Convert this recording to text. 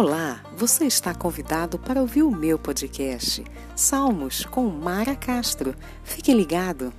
Olá, você está convidado para ouvir o meu podcast Salmos com Mara Castro. Fique ligado.